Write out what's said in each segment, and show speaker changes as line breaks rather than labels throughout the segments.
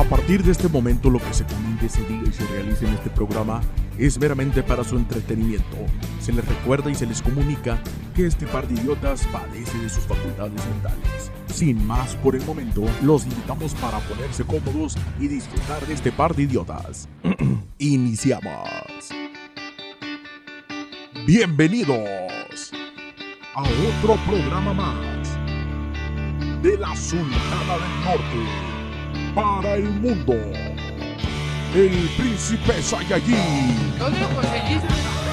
A partir de este momento, lo que se comente, se diga y se realice en este programa es meramente para su entretenimiento. Se les recuerda y se les comunica que este par de idiotas padece de sus facultades mentales. Sin más por el momento, los invitamos para ponerse cómodos y disfrutar de este par de idiotas. Iniciamos. Bienvenidos a otro programa más de la Sultana del Norte para el mundo. El príncipe Saiyajin.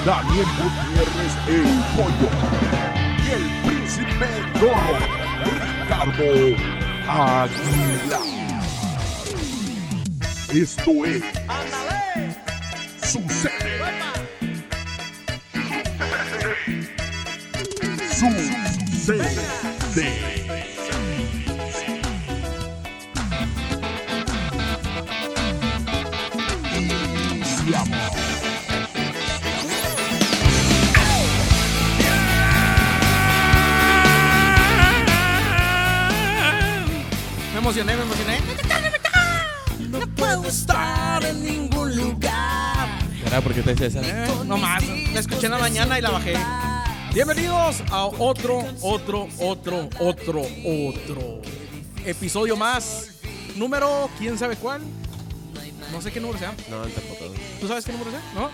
Daniel Gutiérrez el Pollo y el príncipe Dorro, Ricardo Aguilar. Esto es Sucede. Sucede. Iniciamos.
Emocioné, me emocioné.
No puedo estar en ningún lugar.
¿Será porque te dices esa?
Eh, no más. La escuché en la mañana y la bajé. Bienvenidos a otro, otro, otro, otro, otro episodio más. Número, quién sabe cuál. No sé qué número sea.
No, tampoco.
¿Tú sabes qué número sea? ¿No?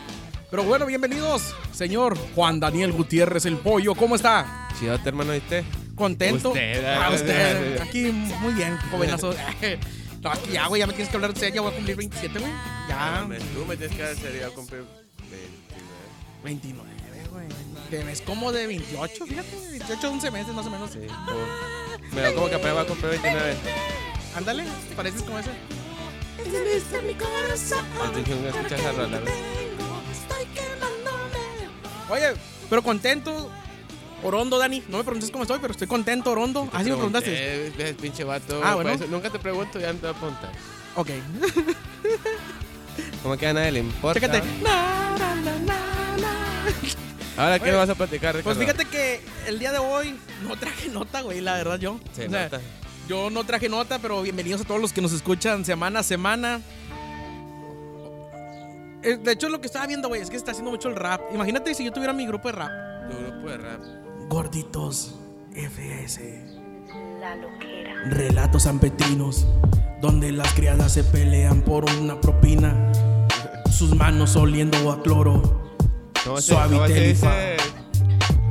Pero bueno, bienvenidos, señor Juan Daniel Gutiérrez el Pollo. ¿Cómo está?
Chidote, hermano, ¿viste?
¿Contento?
Usted,
Ah,
ah,
usted.
ah,
Aquí, muy bien, jovenazo. No, aquí ya, güey, ya me tienes que hablar en serio. Ya voy a cumplir 27, güey. Ya,
Tú me tienes que hacer ya cumplir 29.
29, güey. Te ves como de 28, fíjate. 28, 11 meses más o menos.
Sí. como- Me veo como que apenas va a cumplir 29.
Ándale, pareces como ese.
Encendiste mi corazón.
Antes que uno escucha esa rola, güey.
Tengo, estoy quemándome.
Oye, pero contento. Orondo, Dani. No me preguntes cómo estoy, pero estoy contento, Orondo. Ah, sí me preguntaste.
Eh, pinche vato.
Ah, bueno.
por eso nunca te pregunto, ya no te voy a preguntar.
Ok.
Como que a nadie le importa.
Chécate. Na, na, na, na, na.
Ahora, ¿qué
Oye,
nos vas a platicar,
Pues
Ricardo?
fíjate que el día de hoy no traje nota, güey, la verdad yo.
Se
O sea,
nota.
Yo no traje nota, pero bienvenidos a todos los que nos escuchan semana a semana. Eh, De hecho, lo que estaba viendo, güey, es que está haciendo mucho el rap. Imagínate si yo tuviera mi grupo de rap.
Tu grupo de rap.
Gorditos FS.
La loquera.
Relatos sanpetrinos, donde las criadas se pelean por una propina. Sus manos oliendo a cloro.
¿Cómo se, cómo dice?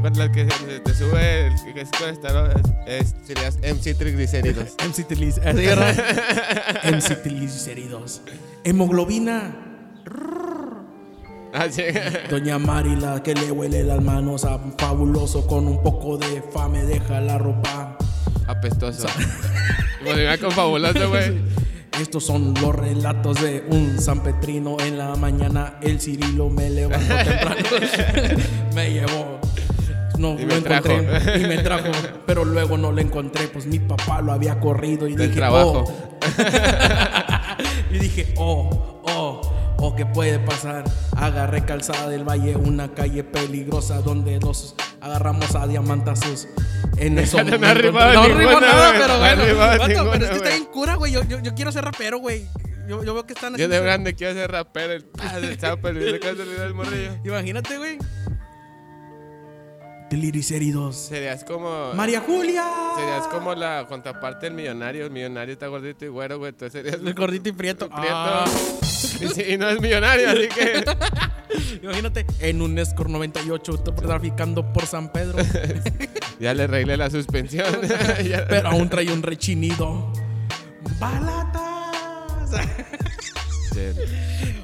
El que se, te sube, el que es colesterol, es, es- serías MC triglicéridos.
MC ¿verdad? MC triglicéridos. Hemoglobina.
Ah.
Doña Marila que le huele las manos a fabuloso con un poco de fa me deja la ropa.
Apestoso. Si me con fabuloso, güey.
Estos son los relatos de un San Petrino en la mañana. El Cirilo me levantó temprano. me llevó. No
Y
lo
me trajo.
encontré y me trajo, pero luego no lo encontré, pues mi papá lo había corrido y
Del
dije,
trabajo.
oh. y dije, oh, oh, oh, ¿qué puede pasar? Agarré calzada del valle, una calle peligrosa donde dos agarramos a diamantazos. En eso
No ninguna,
arrimó nada, pero
No
bueno. Vato,
ninguna,
pero es que está bien cura, güey. Yo, yo, yo quiero ser rapero, güey. Yo, yo veo que están
Yo de grande quiero ser rapero. El padre chapo, el video que el morrillo.
Imagínate, güey. Deliricéridos.
Serías como.
María Julia.
Serías como la contraparte del millonario. El millonario está gordito y güero, güey. Entonces serías.
El gordito y prieto.
Prieto.
Ah.
Y, no es millonario, así que.
Imagínate, en un Escort 98 traficando por San Pedro.
Ya le arreglé la suspensión.
Pero aún trae un rechinido. ¡Balatas!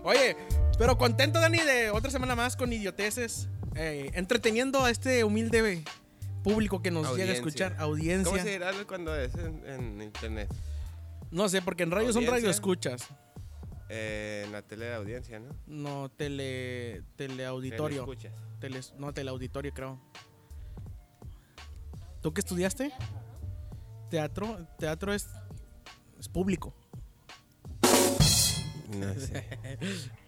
Oye, pero contento, Dani, de otra semana más con idioteces. Eh, entreteniendo a este humilde público que nos llega a escuchar. Audiencia.
¿Cómo se dirá cuando es en, en internet?
No sé, porque en radio son radio escuchas.
Eh, en la tele de audiencia, ¿no?
No, tele, teleauditorio.
escuchas.
Tele, no, teleauditorio, creo. ¿Tú qué estudiaste? Teatro. Teatro es, es público.
No sé.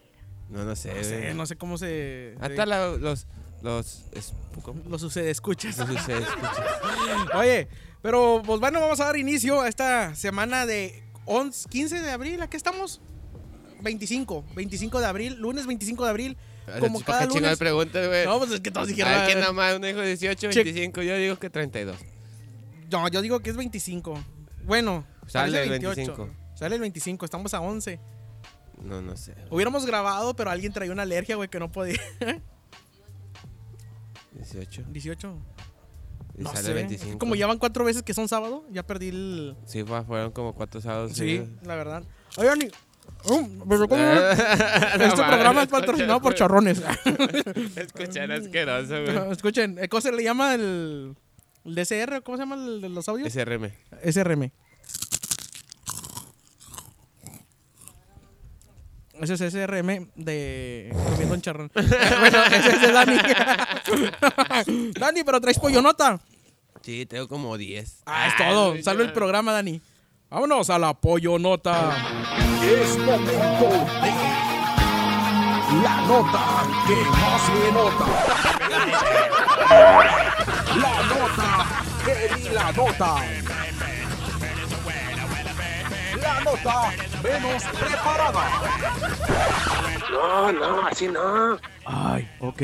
No, no sé.
No sé, no sé cómo se.
Hasta la- los. Los. es- ¿Cómo?
Lo sucede, escuchas.
Los ustedes escuchan.
Oye, pero pues bueno, vamos a dar inicio a esta semana de 11, 15 de abril, ¿a qué estamos? 25, 25 de abril, lunes 25 de abril. Como
¿Para
cada lunes.
pregunta, güey?
No, pues es que todos dijeron.
A ver, ¿quién
"Ah,
nada más? Uno dijo 18,
Che-
25. Yo digo que 32.
No, yo digo que es 25. Bueno,
Sale
parece
el
28.
25.
Sale el 25, estamos a 11.
No, no sé.
Hubiéramos grabado, pero alguien traía una alergia, güey, que no podía.
18.
18.
Y
No
sale
sé.
25.
Como ya van cuatro veces que son sábado, ya perdí el.
Sí, fue- fueron como cuatro sábados.
Sí, la verdad. Oigan, Um, pero ¿cómo?
No
este programa es patrocinado por
güey.
charrones.
Escuchar asqueroso, güey.
Escuchen, ¿eh, ¿cómo se le llama el, el DCR? ¿Cómo se llama el de los audios?
SRM.
SRM. Ese es SRM de comiendo un charrón. bueno, ese es de Dani. Dani, pero traes pollo nota.
Sí, tengo como 10.
Ah, es todo. Salve
ya.
el programa, Dani. Vámonos a la pollo nota.
Es momento de la nota que no se nota. La nota que ni la nota. La nota menos preparada.
No, no, así no.
Ay, ok.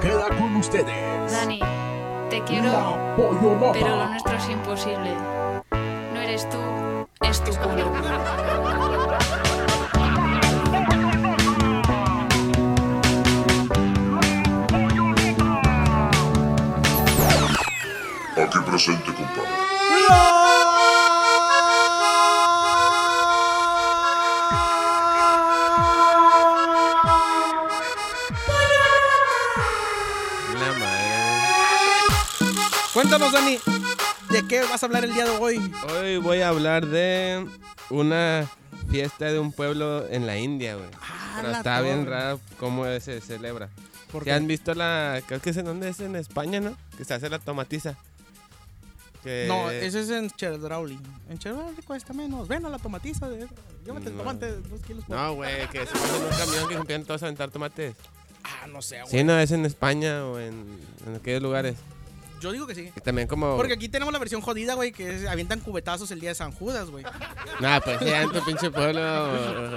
Queda con ustedes.
Dani, te quiero,
La pollo nota.
pero lo nuestro es imposible. No eres tú, es tu culo.
Aquí presente, compadre.
La
Cuéntanos, Dani, ¿de qué vas a hablar el día de hoy?
Hoy voy a hablar de una fiesta de un pueblo en la India, güey. Pero
la
está bien
torre.
raro cómo se celebra.
¿Por
¿Ya han visto la.? Creo que es en dónde es en España, ¿no? Que se hace la tomatiza. Que-
No, ese es en Chedrauli. En Chedrauli cuesta menos. Ven a la tomatiza. De... Llévate el
No.
tomate, dos kilos por...
No, güey, que se van en un camión que se empiezan todos a aventar tomates.
Ah, no sé, güey.
Sí, no, es en España o en, en aquellos lugares.
Yo digo que sí.
Y también como.
Porque aquí tenemos la versión jodida, güey, que es- avientan cubetazos el día de San Judas, güey.
Nah, pues ya en tu pinche pueblo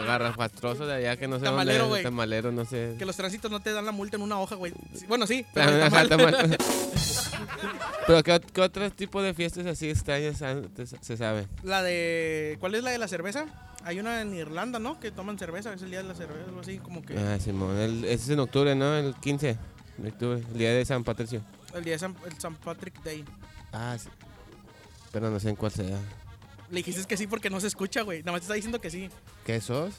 garrafastroso de allá que no sé
Tamalero,
dónde.
güey.
Tamalero, no sé.
Que los tránsitos no te dan la multa en una hoja, güey. Bueno, sí. pero el
Ajá,
tamal-
tamal. Pero ¿qué, qué otro tipo de fiestas así extrañas se sabe?
La de... ¿Cuál es la de la cerveza? Hay una en Irlanda, ¿no? Que toman cerveza. Es el día de la cerveza, algo así como que...
Ah, Simón, el- ese es en octubre, ¿no? El 15 de octubre, el día de San Patricio.
El día de San, el San Patrick Day.
Ah, sí. Pero no sé en cuál sea.
Le dijiste que sí porque no se escucha, güey. Nada más te está diciendo que sí.
¿Qué sos?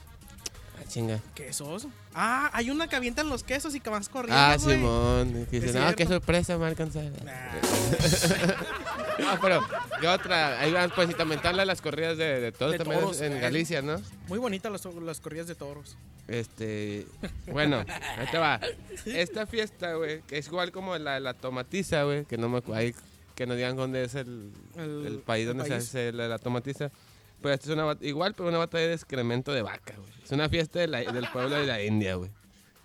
Ah, chinga.
¿Quesos? Ah, hay una que avientan los quesos y que vas corriendo,
Ah,
güey.
Simón. Que dice, no, qué sorpresa, me alcanzar.
Nah.
Ah, pero, ¿qué otra? Ahí van, pues, y también están las- las corridas de, de toros
De
también
toros,
en
eh.
Galicia, ¿no?
Muy bonitas las, las corridas de toros.
Este, bueno, ahí te va. Esta fiesta, güey, que es igual como la, la tomatiza, güey, que no me acu- ahí que nos digan dónde es el,
El-
el país
el
donde
país.
se hace la, la tomatiza. Pues esta es una igual, pero una batalla de excremento de vaca, güey. Es una fiesta de la- del pueblo de la India, güey.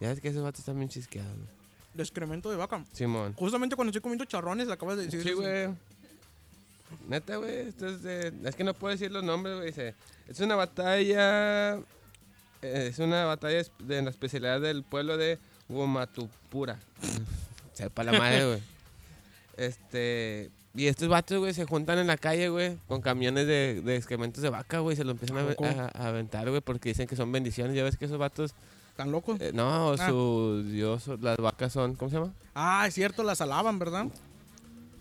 Ya ves que esos vatos están bien chisqueados, güey.
De excremento de vaca.
Simón.
Justamente cuando estoy comiendo charrones, acabas de decir.
Sí, güey. Neta, güey. Esto es de. Es que no puedo decir los nombres, güey. Dice. Es una batalla. eh, Es una batalla de la especialidad del pueblo de Womatupura. Sepa la madre, güey. Este. Y estos vatos, güey, se juntan en la calle, güey, con camiones de, de excrementos de vaca, güey. Se lo empiezan a,
¿A
aventar, güey, porque dicen que son bendiciones. Ya ves que esos vatos.
¿Tan loco?
eh, no,
Ah.
su Dios, las vacas son. ¿Cómo se llama?
Ah, es cierto, las alaban, ¿verdad?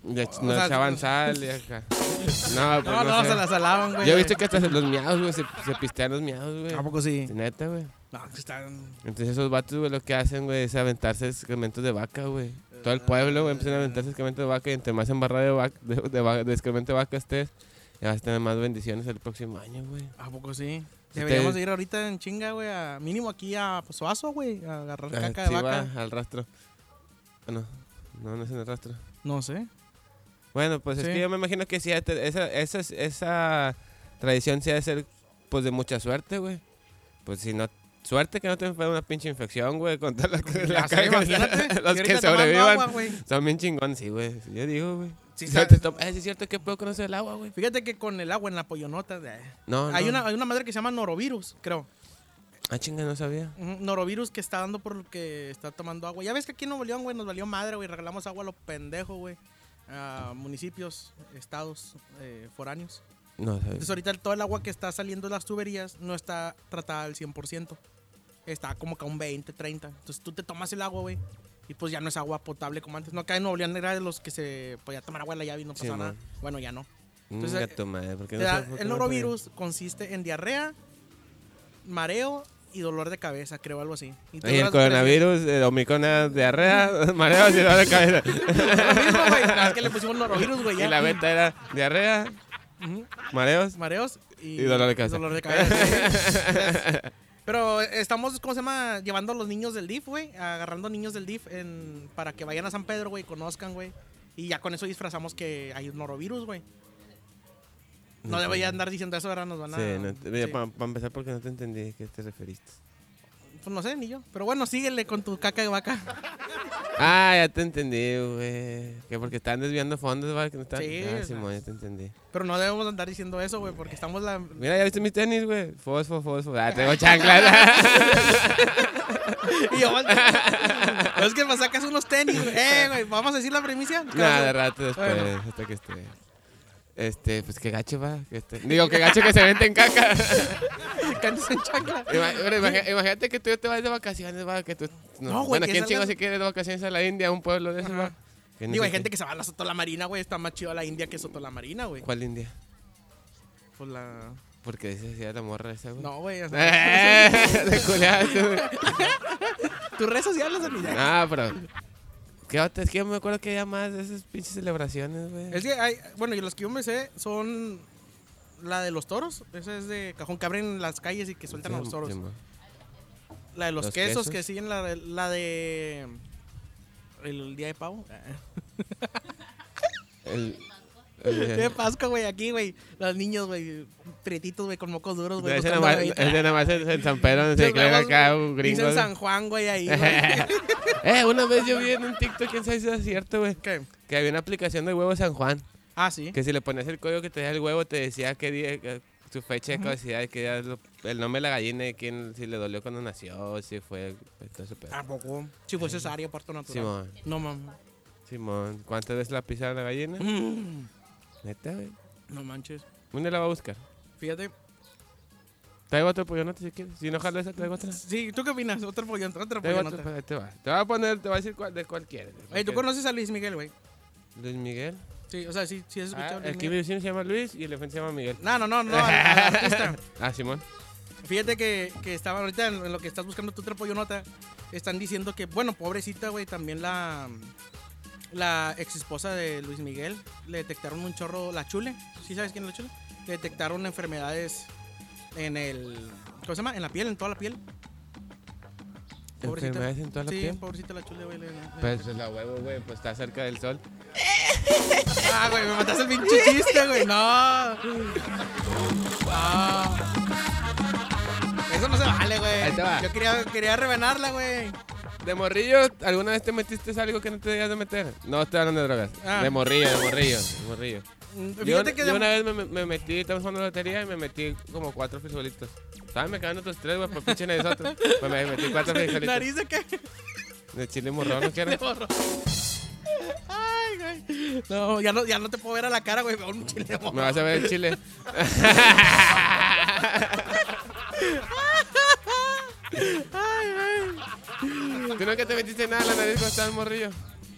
Le,
O
nos
sea,
echaban sal y acá. No, pues
No, no,
sé.
se las alaban, güey.
Yo he visto que hasta los miados, güey, se, se pistean los miados, güey.
¿A poco sí?
Neta, güey.
No, que están.
Entonces esos vatos, güey, lo que hacen, güey, es aventarse excrementos de vaca, güey. Todo el pueblo, güey, empiezan a aventarse excrementos de vaca y entre más embarrado de, vaca, de, de, de excremento de vaca estés, ya vas a tener más bendiciones el próximo año, güey.
¿A poco sí? Deberíamos ir ahorita en chinga, güey, a mínimo aquí a Suazo, güey, a agarrar
Ah,
caca de vaca.
va al rastro. Bueno, no, no es en el rastro.
No sé.
Bueno, pues es que yo me imagino que sí, esa, esa, esa tradición sí ha de ser, pues, de mucha suerte, güey. Pues si no Suerte que no te enferma una pinche infección, güey, con toda la, la
sé, imagínate.
Los que sobrevivan
agua,
son bien chingones, sí, güey. Yo digo, güey.
Sí,
eh, sí es cierto que puedo conocer el agua, güey.
Fíjate que con el agua en la pollonota. eh,
No,
hay,
no.
una, hay una madre que se llama norovirus, creo.
Ah, chinga, no sabía.
Norovirus que está dando por lo que está tomando agua. Ya ves que aquí en Nuevo León, güey, nos valió madre, güey. Regalamos agua a los pendejos, güey. A municipios, estados, eh, foráneos.
No.
Entonces ahorita todo el agua que está saliendo de las tuberías no está tratada al 100%. Está como que a un 20, 30. Entonces tú te tomas el agua, güey. Y pues ya no es agua potable como antes. No, acá en Nuevo León era de los que se podía tomar agua de la llave y no
Sí,
pasaba nada.
man.
Bueno, ya no.
Entonces,
Entonces,
tu madre, ¿por qué
Te
no
da- el
no
norovirus consiste en diarrea, mareo y dolor de cabeza, creo, algo así. Y
el coronavirus, el omicron era diarrea, mareos y dolor de cabeza.
Lo mismo, güey. Más que le pusimos norovirus, güey.
y la beta era diarrea. Mareos.
Mareos y,
Y dolor de cabeza.
dolor de cabeza. Pero estamos, ¿cómo se llama? Llevando a los niños del DIF, güey. Agarrando niños del DIF en, para que vayan a San Pedro, güey, conozcan, güey. Y ya con eso disfrazamos que hay un norovirus, güey. No debería andar diciendo eso, ahora nos van a...
Sí, no, te-
sí.
para empezar porque no te entendí a qué te referiste.
Pues no sé, ni yo. Pero bueno, síguele con tu caca de vaca.
Ah, ya te entendí, güey. Que porque están desviando fondos, ¿vale? Que no están...
Sí,
ah. Simón, ya te entendí.
Pero no debemos andar diciendo eso, güey, porque estamos la...
Mira, ya viste mis tenis, güey. Fosfo, fosfo. Ah, tengo chanclas.
Y yo, es que me sacas unos tenis, güey. Eh, güey, ¿vamos a decir la primicia?
Nada, de rato después,
Bueno.
hasta que esté. Este, pues que gacho va. esté- Digo, que gacho que se vente en caca.
Cantes en chancla.
Ima- bueno, imagi- imagínate que tú te vas de vacaciones, va. Que tú, no,
No, güey,
bueno, ¿quién chingo se quiere de vacaciones a la India, a un pueblo de
Ajá.
va? No
Digo, hay
qué-
gente que se va a la Soto la Marina, güey. Está más chido la India que Soto la Marina, güey.
¿Cuál India?
Pues la...
Porque dice así a la morra esa, güey.
No, güey.
Eh, de culiaste, güey.
Tus redes sociales, amiga.
Ah, pero. ¿Qué otra? Es que yo me acuerdo que había más de esas pinches celebraciones, güey.
Es que hay... Bueno, y los que yo me sé son... La de los toros. Esa es de cajón que abren las calles y que sueltan a los toros. La de los,
Los
quesos,
quesos.
que siguen la de... La de... El día de pavo.
El,
De Pascua, güey, aquí, güey. Los niños, güey, prietitos, güey, con mocos duros, güey.
ese
buscando
nada más,
ahí.
ese más en, en San Pedro, donde se
huevos,
acá un gringo.
Dicen
güey.
San Juan, güey, ahí,
eh, una vez yo vi en un TikTok, quién sabe si es cierto, güey,
¿Qué?
que había una aplicación de huevo San Juan,
Ah, sí.
que si le ponías el código que te da el huevo, te decía qué día, que- su fecha de caducidad, qué lo- el nombre de la gallina quién, si le dolió cuando nació, si fue, pues, todo ese pedo.
¿A poco? Si fue cesárea, parto natural.
Simón,
No, mames.
Simón, ¿cuántas veces la pisaron la gallina?
Mm.
Neta, güey.
No manches.
¿Dónde la va a buscar?
Fíjate.
Traigo otro pollonote si quieres. Si no jalo esa, traigo otra.
Sí, ¿tú qué opinas? Otro pollón, otro
Traigo
pollón.
otro, te va. Te voy a poner, te voy a decir cuál, de cuál quieres.
Oye, ¿tú conoces a Luis Miguel, güey?
Luis Miguel.
Sí, o sea, sí, sí has escuchado
Ah, mi
Miguel.
vecino se llama Luis y el enfrente se llama Miguel.
No, no, no, no, al- al artista.
Ah, Simón.
Fíjate que, que estaba ahorita en, en lo que estás buscando tu nota están diciendo que, bueno, pobrecita, güey, también la, la ex esposa de Luis Miguel le detectaron un chorro, la chule, ¿sí sabes quién es la chule? Le detectaron enfermedades en el, ¿cómo se llama? En la piel, en toda la piel. Pobrecita.
¿Enfermedades en toda la
sí,
piel?
pobrecita la chule, güey. le- le-
Pues la huevo, güey, pues está cerca del sol.
Ah, güey, me mataste el pinche chiste, güey. No. No. Eso no se vale,
Ahí
güey.
te va.
Yo quería, quería rebanarla, güey.
¿De morrillo alguna vez te metiste algo que no te debías de meter? No estoy hablando de drogas.
Ah.
De morrillo, de morrillo, de morrillo.
Mm,
Yo,
que
yo
de-
una vez me, me- me metí, estamos jugando lotería y me metí como cuatro frijolitos. ¿Sabes? Me quedan otros tres, güey, por pinche de nosotros. Pues me metí cuatro frijolitos.
nariz de qué?
De chile morrón, ¿no
De
quieres?
morro. Ay, güey. No, ya no, ya no te puedo ver a la cara, güey. Veo un chile de morro.
Me vas a ver el chile. ¿Tú nunca te metiste nada en la nariz cuando estabas morrillo?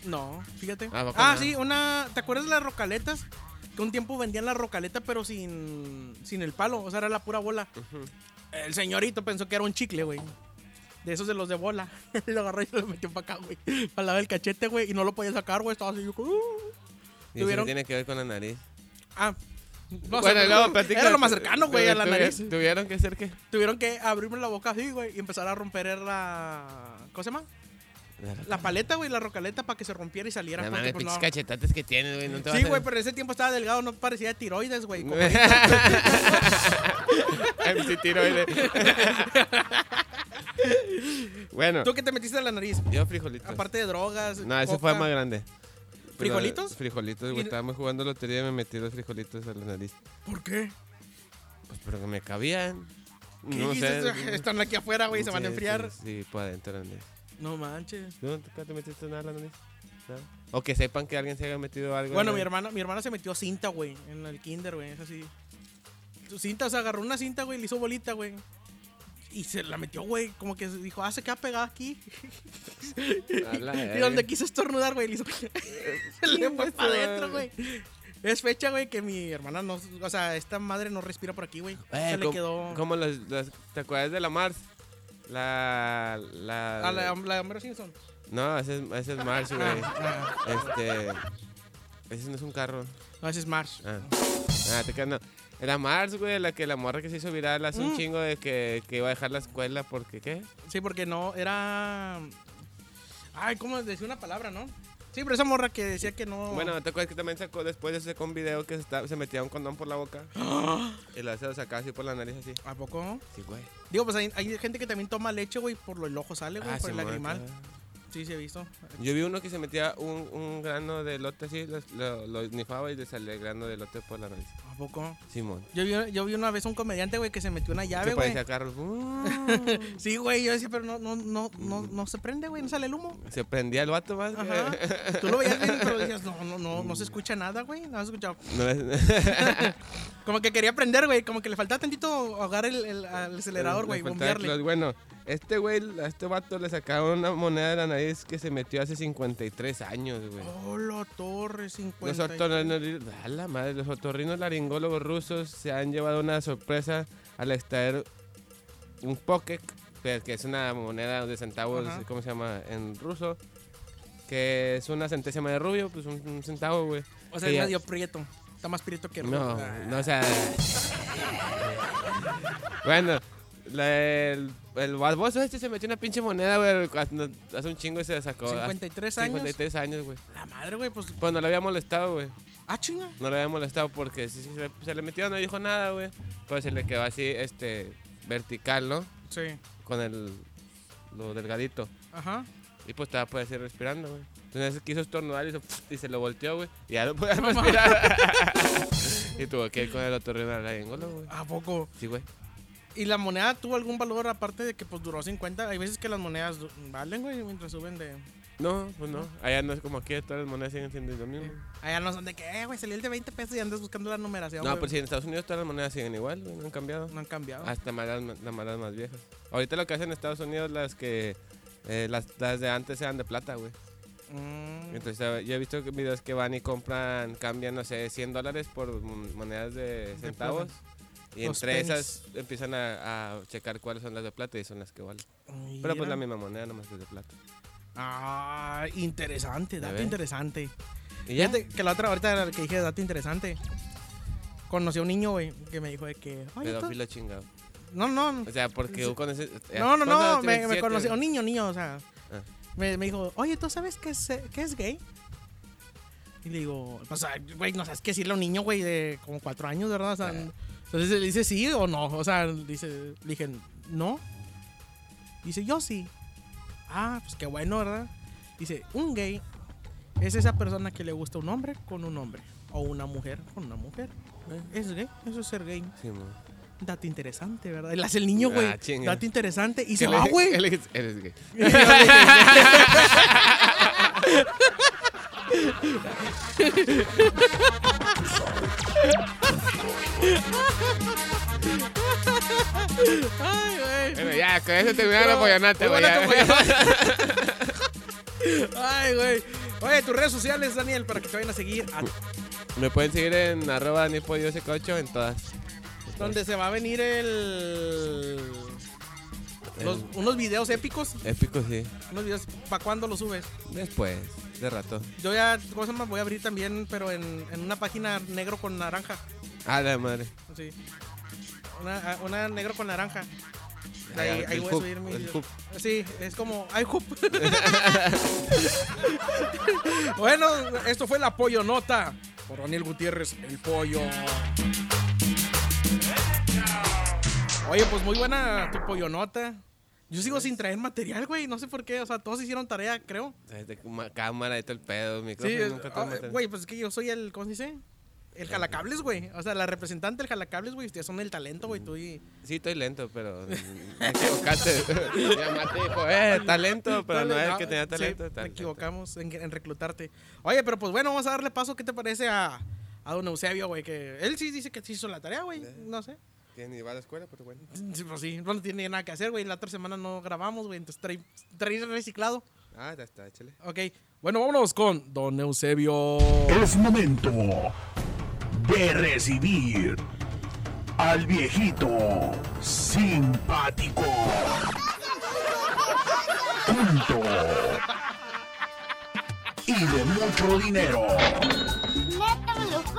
No, fíjate.
Ah,
Ah, sí, una. ¿Te acuerdas de las rocaletas? Que un tiempo vendían la rocaleta, pero sin, sin el palo. O sea, era la pura bola. El señorito pensó que era un chicle, güey. De esos de los de bola. lo agarró y se lo metió para acá, güey. Para lado del cachete, güey. Y no lo podía sacar, güey. Estaba así. uh.
Y eso
Tuvieron-
tiene que ver con la nariz.
Ah. No,
bueno, platica-
era lo más cercano, güey, a la nariz.
¿Tuvieron que hacer qué?
Tuvieron que abrirme la boca así, güey. Y empezar a romper la. ¿Cómo se llama? La paleta, güey, la rocaleta para que se rompiera y saliera.
No mames,
pues,
pinches
no-
cachetates que tienes, güey. No te
Sí, güey, pero en ese tiempo estaba delgado, no parecía de tiroides, güey.
MC tiroide. Bueno,
¿Tú qué te metiste en la nariz?
yo frijolitos.
Aparte de drogas.
No, ese fue más grande.
¿Frijolitos?
Frijolitos,
Y-
güey. Estábamos jugando lotería y me metí los frijolitos a la nariz.
¿Por qué?
Pues pero que me cabían.
¿Qué
No
dices?
sé.
Están aquí afuera, güey, se van a enfriar.
Sí, por adentro la nariz.
No manches.
¿Tú nunca te metiste nada a la nariz? O que sepan que alguien se haya metido algo.
Bueno,
en
mi hermana, mi hermana se metió cinta, güey, en el kinder, güey, es así. Su cinta, o sea, agarró una cinta, güey, le hizo bolita, güey. Y se la metió, güey, como que dijo, ah, se queda pegada aquí. Y donde quiso estornudar, güey, le hizo... se le fue para adentro,
güey.
Es fecha, güey, que mi hermana no... O sea, esta madre no respira por aquí, güey.
Eh,
se le quedó...
Como los- ¿Te acuerdas de la Mars? La. La.
Ah, la, la de Homero Simpson.
No, ese es, ese es Mars, güey.
Ah,
Este. Ese no es un carro.
no, ese es Marsh.
Ah, ah te quedas, no. Era Mars, güey, la que la morra que se hizo viral hace un
Mm.
chingo de que, que iba a dejar la escuela porque, ¿qué?
Sí, porque no, era... Ay, ¿cómo decía una palabra, no? Sí, pero esa morra que decía que no...
Bueno, ¿te acuerdas que también sacó después de sacó un video que se, está- se metía un condón por la boca? y lo se sacaba así por la nariz así.
¿A poco?
Sí, güey.
Digo, pues hay, hay gente que también toma leche, güey, por lo el ojo sale, güey,
Ah,
por el
claro.
Sí, sí, he visto.
Yo vi uno que se metía un, un grano de lote así, lo, lo, lo nifaba y le salía el grano de lote por la nariz.
¿A poco?
Simón.
Yo vi, yo vi una vez un comediante, güey, que se metió una llave,
Se
güey.
parecía a Carlos. Uh,
Sí, güey, yo decía, pero no, no, no, no, no se prende, güey, no sale el humo.
se prendía el vato más.
Ajá. Tú lo veías bien, pero decías, no, no, no, no se escucha nada, güey. No se escucha.
No es-
Como que quería prender, güey, como que le faltaba tantito ahogar el, el- al acelerador, güey, bombearle.
Bueno, este güey, a este vato le sacaron una moneda de la nariz que se metió hace 53 años, güey.
Oh, la torre, 50.
Los otorrinos, a la madre, los otorrinos laringólogos rusos se han llevado una sorpresa al extraer un pokek, que es una moneda de centavos,
Ajá.
¿cómo se llama? En ruso. Que es una centésima de rubio, pues un, un centavo, güey.
O sea, es medio prieto. Está más prieto que
No,
Ah.
no, o sea. bueno, la- el, el baboso este se metió una pinche moneda, güey. Hace un chingo y se sacó.
53 años.
53 años, güey.
La madre, güey, pues.
Pues no le había molestado, güey.
Ah, chinga.
No le había molestado porque sí, sí, se, se le metió, no dijo nada, güey. Pues se le quedó así, este, vertical, ¿no?
Sí.
Con el, lo delgadito.
Ajá.
Y pues estaba pues así respirando, güey. Entonces quiso estornudar y, y se lo volteó, güey. Y ya no podía respirar. y tuvo que ir con el otorrinolaringólogo, güey.
¿A poco?
Sí, güey.
¿Y la moneda tuvo algún valor aparte de que pues duró 50? Hay veces que las monedas valen, güey, mientras suben de...
No, pues no. Allá no es como aquí, todas las monedas siguen siendo lo mismo.
Allá no son de que, eh, güey, salió el de 20 pesos y andas buscando la numeración.
No,
güey.
pues sí, en Estados Unidos todas las monedas siguen igual, güey, no han cambiado.
No han cambiado.
Hasta malas, las malas más viejas. Ahorita lo que hacen en Estados Unidos, las que. eh, las, las de antes eran de plata, güey.
Mm,
Entonces, yo he visto videos que van y compran, cambian, no sé, 100 dólares por mon- monedas de centavos. Y
Los
entre esas empiezan a, a checar cuáles son las de plata y son las que valen. Pero pues la misma moneda, nomás es de plata.
Ah, interesante,
¿Ya
dato interesante.
Y ya.
Fíjate que la otra, ahorita que dije dato interesante. Conocí a un niño, güey, que me dijo de que... "Oye, tú-"
Pedófilo chingado.
No, no,
O sea, porque
Sí.
con ese.
no, no,
¿cuántos
no, me, me conoció, un niño, niño, o sea,
Ah.
me, me dijo, oye, ¿tú sabes que es, eh, que es gay? Y le digo, o sea, güey, no sabes qué decirle a un niño, güey, de como cuatro años, ¿verdad? O sea,
Ah.
Entonces le dice sí o no, o sea, dice, le dije, no. Dice, yo sí. Ah, pues qué bueno, ¿verdad? Dice, un gay es esa persona que le gusta un hombre con un hombre, o una mujer con una mujer. Es gay, eso es ser gay.
Sí.
Dato interesante, ¿verdad? Le hace el niño, güey.
Ah.
Dato interesante. Y se
Él
va, güey.
él es- Eres gay. ya, con eso terminaron güey.
Ay, güey. Oye, tus redes sociales, Daniel, para que te vayan a seguir. A
Me pueden seguir en arroba nipollo8 en todas.
donde se va a venir el. los-
El-
unos videos épicos.
Épico, sí.
Unos videos. ¿Para cuándo los subes?
Después, de rato.
Yo ya, ¿cómo se llama? Voy a abrir también, pero en, en una página negro con naranja.
Ah, la madre.
Sí. Una, una negro con naranja.
Ah,
Ahí,
el
ahí voy a subir
el hoop.
Sí, es como iHoop. bueno, esto fue la Pollo Nota por Daniel Gutiérrez, el pollo. Oye, pues muy buena tu Pollo Nota. Yo sigo sin traer material, güey. No sé por qué. O sea, todos hicieron tarea, creo.
Cámara todo el pedo,
Sí,
micrófono, nunca
ah, güey, pues es que yo soy el, ¿cómo se dice? El jalacables, güey. O sea, la representante del jalacables, güey. Ustedes son el talento, güey. Tú y...
Sí, estoy lento, pero me equivocaste. Mi mamá te dijo, eh, talento, pero no es el que tenía
Sí,
talento.
me
talento.
equivocamos en, en reclutarte. Oye, pero pues bueno, vamos a darle paso. ¿Qué te parece a, a don Eusebio, güey? Que él sí dice que sí hizo la tarea, güey. No sé.
Que ni va a la escuela, pero bueno.
Sí, pues sí, no tiene nada que hacer, güey. La otra semana no grabamos, güey. Entonces trae, trae reciclado.
Ah, ya está, échale.
Ok. Bueno, vámonos con don Eusebio.
Es momento de recibir al viejito simpático. Punto. Y de mucho dinero.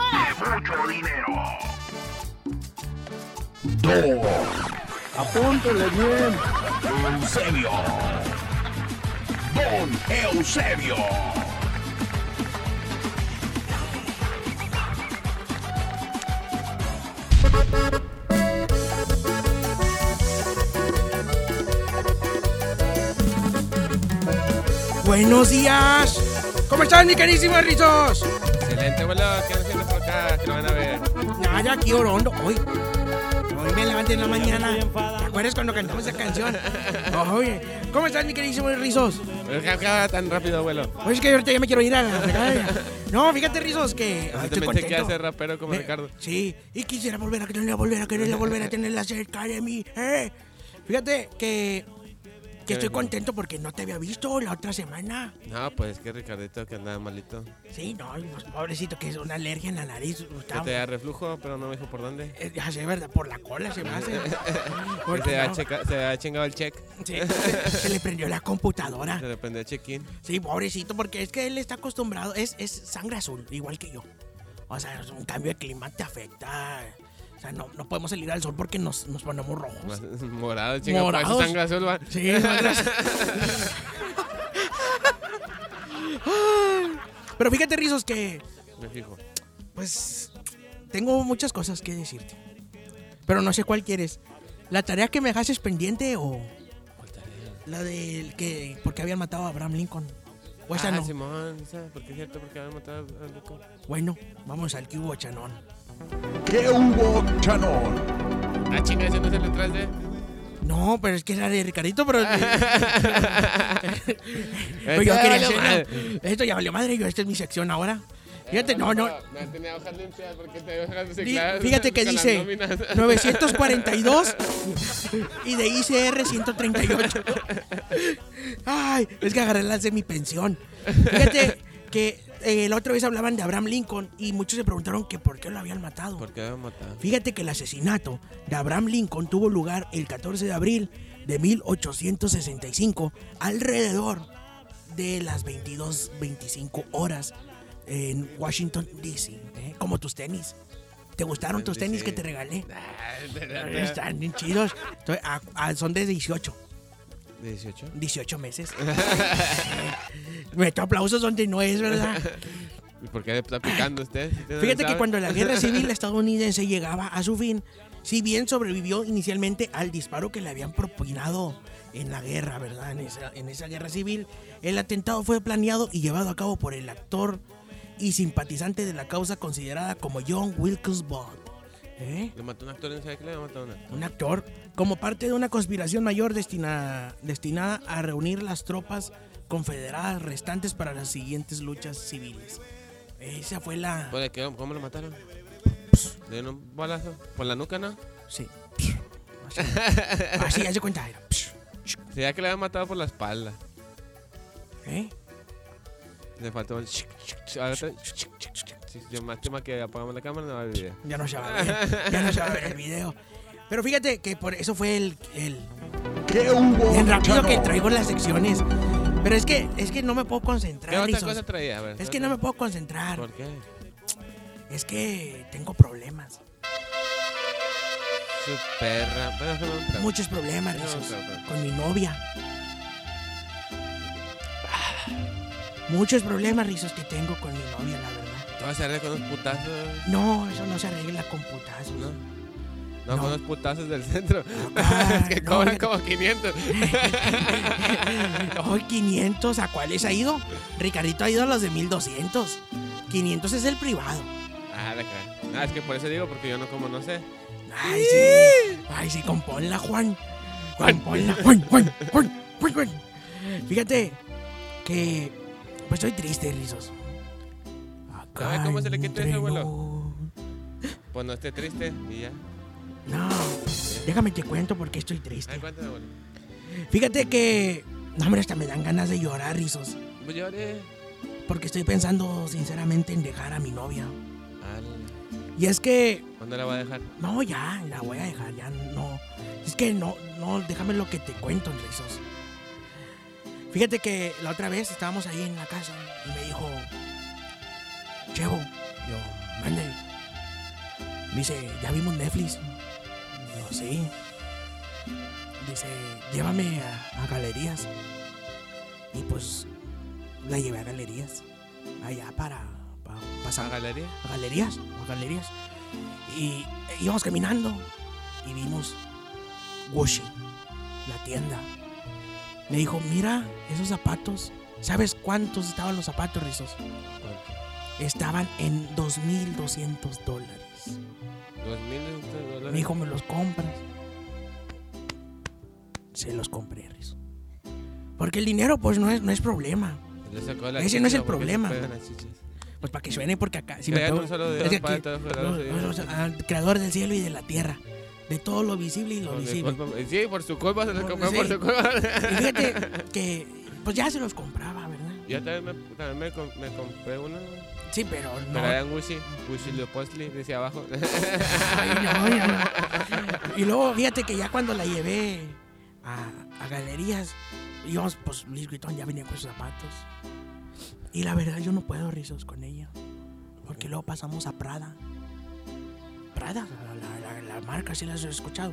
De mucho dinero. Dos. Apúntele bien. Eusebio. Don Eusebio.
Buenos días. ¿Cómo están, mi queridísimos rizos?
Excelente, abuelo. ¿Qué andan haciendo por acá? Que lo van a ver.
Nada, aquí orondo. Hoy, hoy me levanté en la mañana. ¿Te acuerdas cuando cantamos esa canción? Oye, ¿cómo están, mi queridísimos rizos?
Pero ¿qué tan rápido, abuelo?
Pues es que ahorita ya me quiero ir a la. No, fíjate, rizos, que. ay, estoy
pensé que
contento.
hace rapero como
Me-
Ricardo.
Sí, y quisiera volver a quererla, volver a quererla, volver a tenerla cerca de mí. ¿eh? Fíjate que, que estoy contento porque no te había visto la otra semana.
No, pues es que Ricardito que andaba malito.
Sí, no, pues, pobrecito, que es una alergia en la nariz.
Que
Estaba-
te da reflujo, pero no me dijo por dónde.
eh, ya sé, ¿verdad? Por la cola se me hace. Porque
se, ha
no,
checa- se ha chingado el check.
sí, se, se le prendió la computadora.
Se le prendió el check-in.
Sí, pobrecito, porque es que él está acostumbrado, es, es sangre azul, igual que yo. O sea, un cambio de clima te afecta. O sea, no, no podemos salir al sol porque nos, nos ponemos rojos.
Morado, chingado. Por eso
Morados.
sangre azul, va.
Sí. Pero fíjate, Rizos, que
Me fijo.
pues tengo muchas cosas que decirte. Pero no sé cuál quieres. ¿La tarea que me dejaste pendiente o la del que porque habían matado a Abraham Lincoln? O esa
ah,
no.
Simón, esa, porque es cierto, porque habían matado al loco.
Bueno, vamos al hubo, Chanón.
¿Qué hubo, Chanón?
Ah, chinga, ese no es el detrás de.
No, pero es que era de Ricardito, pero. pero yo quería hacer-. Esto ya valió madre, yo esta es mi sección ahora. Fíjate, no, no.
Me tenía hojas limpias porque te hojas recicladas.
Fíjate que dice
nóminas.
942 y de ICR 138. Ay, es que agarré las de mi pensión. Fíjate que eh, la otra vez hablaban de Abraham Lincoln y muchos se preguntaron que por qué lo habían matado.
¿Por qué habían matado?
Fíjate que el asesinato de Abraham Lincoln tuvo lugar el 14 de abril de 1865, alrededor de las 22.25 horas en Washington, D.C., ¿eh? como tus tenis. ¿Te gustaron tus tenis que te regalé?
Ah.
Están bien chidos. Ah, ah, son de 18,
18.
18 meses. Meto aplausos donde no es, ¿verdad?
¿Y por qué está picando usted? ¿Usted no
Fíjate que cuando la guerra civil estadounidense llegaba a su fin, si bien sobrevivió inicialmente al disparo que le habían propinado en la guerra, ¿verdad? En esa, en esa guerra civil, el atentado fue planeado y llevado a cabo por el actor y simpatizante de la causa considerada como John Wilkes Bond. ¿Eh?
Le mató un actor, ¿no sabe que le había matado un actor?
Un actor, como parte de una conspiración mayor destinada, destinada a reunir las tropas confederadas restantes para las siguientes luchas civiles. Esa fue la...
¿Pues? ¿Cómo lo mataron?
Pues,
¿Le dieron un balazo? ¿Por la nuca, no?
Sí. Así, así, haz de cuenta. Era.
Sería que le habían matado por la espalda.
¿Eh?
Le faltó el... Sí, yo más tema que apagamos la cámara no va a haber video.
Ya no se va a ver. Ya no se va a ver el video. Pero fíjate que por eso fue el, el
¿Qué hubo,
bien rápido que traigo las secciones. Pero es que es que no me puedo
¿Qué
concentrar.
otra
Rizos.
cosa traía? A ver,
Es que no me puedo concentrar.
¿Por qué?
Es que tengo problemas.
Su perra. Bueno.
Muchos problemas,
No,
Rizos, con mi novia. Muchos problemas, Rizos, que tengo con mi novia, la verdad.
Te vas a hacer con unos putazos,
No, eso no se arregla con putazos.
¿no? No,
No.
con los putazos del centro.
Ah,
es que
no,
cobran como 500.
Hoy 500, ¿a cuáles ha ido? Ricardito ha ido a los de 1200. 500 es el privado.
Ah, de acá. Ah, es que por eso digo, porque yo no como, no sé.
Ay, sí. Ay, sí, componla, Juan. Juan, ponla. Juan, Juan, Juan, Juan, Juan. Fíjate que. Pues estoy triste, Rizos.
¿Sabe cómo se le quita eso, abuelo? Pues no esté triste y ya.
No, déjame te cuento por qué estoy triste.
Ay, cuéntame, abuelo.
Fíjate que. No, hombre, hasta me dan ganas de llorar, Rizos.
Pues lloré.
Porque estoy pensando, sinceramente, en dejar a mi novia.
Al-
Y es que.
¿Cuándo la va a dejar?
No, ya, la voy a dejar, ya no. Es que no, no, déjame lo que te cuento, Rizos. Fíjate que la otra vez estábamos ahí en la casa y me dijo, Chevo, yo, mande. Me dice, ¿ya vimos Netflix? Yo, sí. Dice, llévame a, a galerías. Y pues la llevé a galerías. Allá para, para
¿A
pasar a galerías, a galerías. Y íbamos caminando y vimos Gucci, la tienda. Me dijo, mira esos zapatos. ¿Sabes cuántos estaban los zapatos, Rizos?
¿Cuánto?
Estaban en 2.200 dólares.
¿Dos mil dólares?
Me dijo, ¿me los compras? Se los compré, Rizo. Porque el dinero, pues, no es, no es problema. Ese no es el
¿por qué se
problema. Pues para que suene, porque acá... Si
solo Dios,
es que aquí- creador del cielo y de la tierra. De todo lo visible y lo
Por
visible.
culpa- Sí, por su culpa se los compró
sí.
por su culpa.
Y fíjate que, pues ya se los compraba, ¿verdad?
Yo también me, también me, com- me compré uno,
Sí, pero no.
pero era en Gucci, Gucci Leopostli, decía abajo.
Ay, no, ya no. Y luego, fíjate que ya cuando la llevé a, a galerías, íbamos, pues Luis Vuitton ya venía con sus zapatos. Y la verdad, yo no puedo rizos con ella. Porque luego pasamos a Prada. Prada, la, la- la marca, si la has escuchado.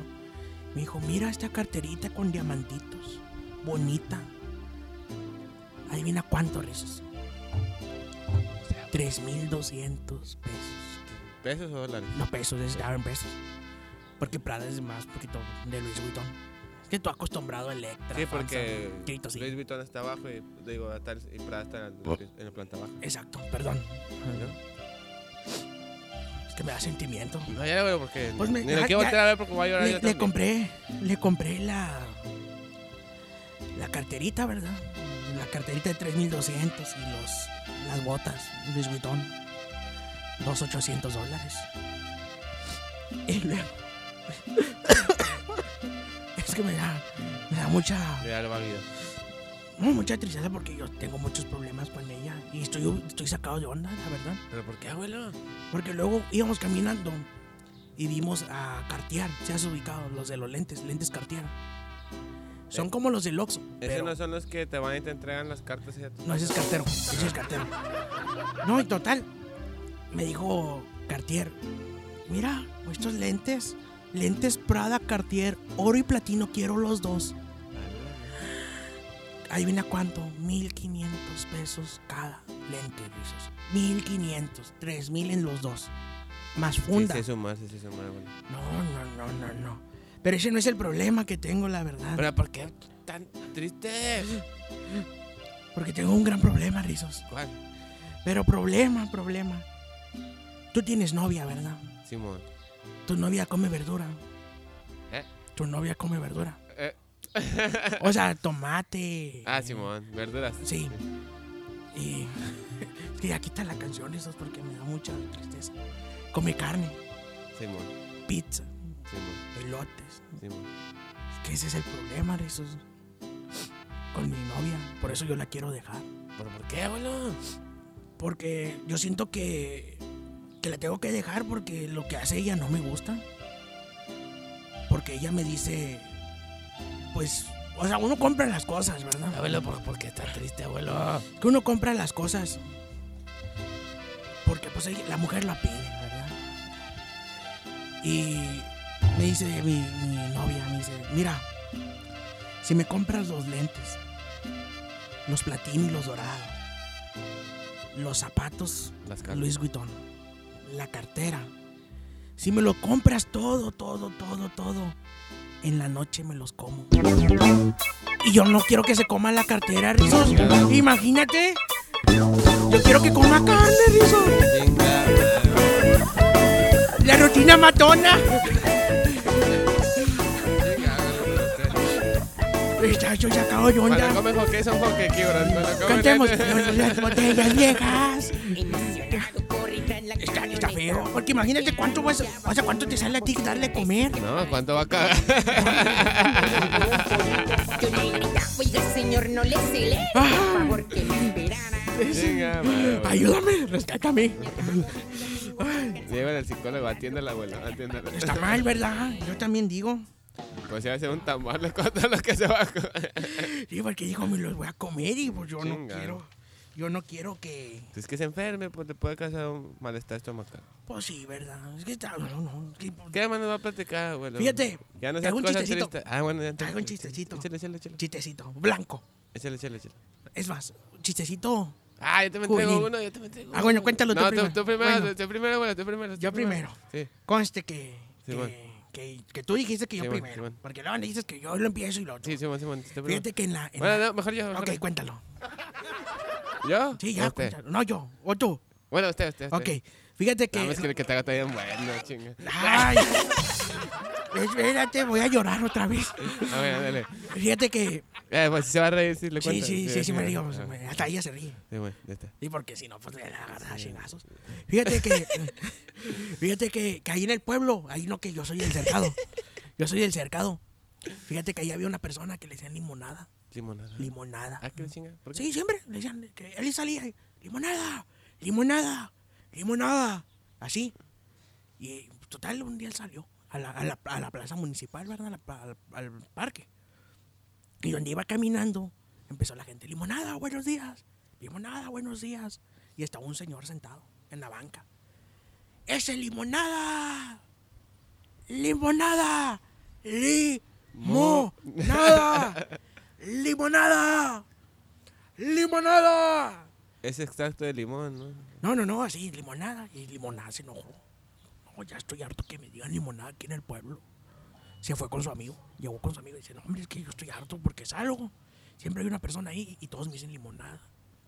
Me dijo, mira esta carterita con diamantitos. Bonita. Adivina cuánto rizos. 3.200 pesos.
¿Pesos o dólares?
No, pesos, es en pesos. Porque Prada es más poquito de Luis Vuitton. Es que tú acostumbrado a Electra.
Sí, porque
Grito, sí.
Louis Vuitton está abajo y, digo, tal, y Prada está en la, en la planta baja.
Exacto, perdón. Es que me da sentimiento.
No, ya güey, porque
Pues me-
ni lo
ya-
quiero voltear a ver porque voy a llorar
Le,
yo
le compré, le compré la la carterita, ¿verdad? La carterita de 3200 y los las botas Luis Vuitton. 2800 dólares. Y luego es que me da me da mucha
vida.
mucha tristeza porque yo tengo muchos problemas con ella y estoy estoy sacado de onda, la verdad.
¿Pero por qué, abuelo?
Porque luego íbamos caminando y vimos a Cartier. Se has ubicado los de los lentes, lentes Cartier. Son
Eh,
como los del Oxxo,
Esos
pero
no son los que te van y te entregan las cartas y
no, ese es cartero, ese es cartero. No, y total, me dijo Cartier, mira, estos lentes, lentes Prada Cartier, oro y platino, quiero los dos. Adivina cuánto, 1500 pesos cada lente, rizos. 1500, 3000 en los dos. Más
Sí,
funda.
sí, sí, sí, sumar, abuelo.
No, no, no, no, no. Pero ese no es el problema que tengo, la verdad.
¿Pero por qué tan triste?
Porque tengo un gran problema, Rizos.
¿Cuál?
Pero problema, problema. Tú tienes novia, ¿verdad?
Simón.
Tu novia come verdura.
¿Eh?
Tu novia come verdura.
Eh.
O sea, tomate.
Ah, Simón, verduras.
Sí. Y es que ya quita la canción, Rizos, porque me da mucha tristeza. Come carne,
Simón,
pizza,
Simón,
elotes.
Simón.
Es que ese es el problema, Rizos. Con mi novia. Por eso yo la quiero dejar.
¿Pero por qué, abuelo?
Porque yo siento que, que la tengo que dejar porque lo que hace ella no me gusta. Porque ella me dice, pues, o sea, uno compra las cosas, ¿verdad?
Abuelo, ¿por, por qué está triste, abuelo?
Que uno compra las cosas porque pues ella- la mujer la pide, ¿verdad? Y me dice mi, mi novia, me dice, mira, si me compras los lentes, los platino y los dorados, los zapatos
Las.
Luis Vuitton, la cartera, si me lo compras todo, todo, todo, todo, en la noche me los como. Y yo no quiero que se coma la cartera, Rizos. Imagínate. Yo quiero que coma carne, Rizos. La rutina matona. Yo ya
Cuando comes joque son comes
Cantemos las botellas viejas. Está, está feo. Porque imagínate cuánto vas, o sea, cuánto te sale a ti darle a comer.
No, ¿cuánto va a cagar?
Señor, no le cele,
Ah.
por favor que me esperara.
Chinga, madre.
Ayúdame, rescátame.
Lleva al psicólogo, atiende a la abuela, atiende
Está mal, ¿verdad? Yo también digo.
Pues si va a un tambor, le cuento lo que se va a comer.
Sí, porque dijo, me los voy a comer y pues yo no
Chinga.
quiero. Yo no quiero que.
Es que se enferme, pues te puede causar un malestar estomacal.
Pues sí, ¿verdad? Es que está. No, no. es que-
¿Qué más nos va a platicar, abuelo?
Fíjate,
Ya no
te
seas
hago un chistecito.
tristes. Ah, bueno, ya
Te hago un chistecito.
Échale, échale, échale.
Chistecito, blanco.
Échale, échale, échale.
Es más, chistecito.
Ah, yo te
Juvenil.
entrego uno, yo te entrego
Ah, bueno, cuéntalo tú
No,
primero.
tú primero,
Bueno.
tú primero, abuelo, tú primero. tú
Yo primero.
Sí.
Conste que.
Sí,
que,
bueno.
Que, que tú dijiste que yo primero. Porque luego dices que yo lo empiezo y lo otro.
Sí, Simón, Simón. primero.
Fíjate que en la. en
Bueno,
la-
no, mejor yo. mejor
ok,
yo.
cuéntalo.
¿Yo?
Sí,
¿O
ya,
usted?
cuéntalo. No, yo. O tú.
Bueno, usted, usted.
Ok. Fíjate que.
No, es que te haga bien bueno, chinga.
Ay. Espérate, voy a llorar otra vez.
A ver, dale.
Fíjate que.
Eh, pues si se va a reír, si le
Sí,
cuento.
sí, sí, sí, me digo.
Ah,
pues, Hasta ella se ríe.
Sí, bueno, ya está.
Sí, porque si no, pues le agarra a chingazos. Fíjate que. Fíjate que, que ahí en el pueblo, ahí no que yo soy el cercado. Yo soy el cercado. Fíjate que ahí había una persona que le decían limonada.
Limonada.
Limonada.
Ah, ¿qué chinga?
Sí, siempre le decían que él salía y, limonada, limonada, limonada, así. Y total, un día él salió a la, a la- a la plaza municipal, ¿verdad? Al, al parque. Y donde iba caminando, empezó la gente, limonada, buenos días, limonada, buenos días. Y estaba un señor sentado en la banca. ¡Ese limonada! ¡Limonada! ¡Limonada! ¡Limonada! ¡Limonada!
Es extracto de limón, ¿no?
No, no, no, así, limonada. Y limonada se enojó. No, ya estoy harto que me digan limonada aquí en el pueblo. Se fue con su amigo. Llegó con su amigo y dice, no, hombre, es que yo estoy harto porque salgo. Siempre hay una persona ahí y todos me dicen limonada.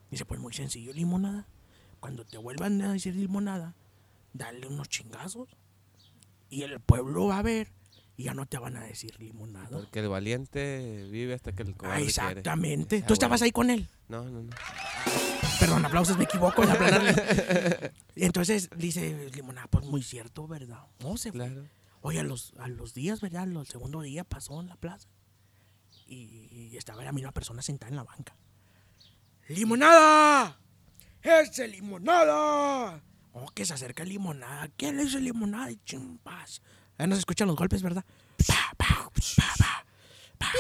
Dice, pues muy sencillo, limonada. Cuando te vuelvan a decir limonada, dale unos chingazos. Y el pueblo va a ver y ya no te van a decir limonada.
Porque el valiente vive hasta que el
Ah,
cobarde quiere.
exactamente.
Ah,
¿Tú estabas ahí con él?
No, no, no.
Perdón, aplausos, me equivoco entonces dice Limonada, pues muy cierto, ¿verdad? No se.
Claro.
Oye, a los, a los días, ¿verdad? Al segundo día pasó en la plaza. Y, estaba la misma persona sentada en la banca. ¡Limonada! ¡Ese limonada! Oh, que se acerca limonada. ¿Quién le hizo limonada? Y chimpas. Ahí no se escuchan los golpes, ¿verdad? Pa, pa, pa.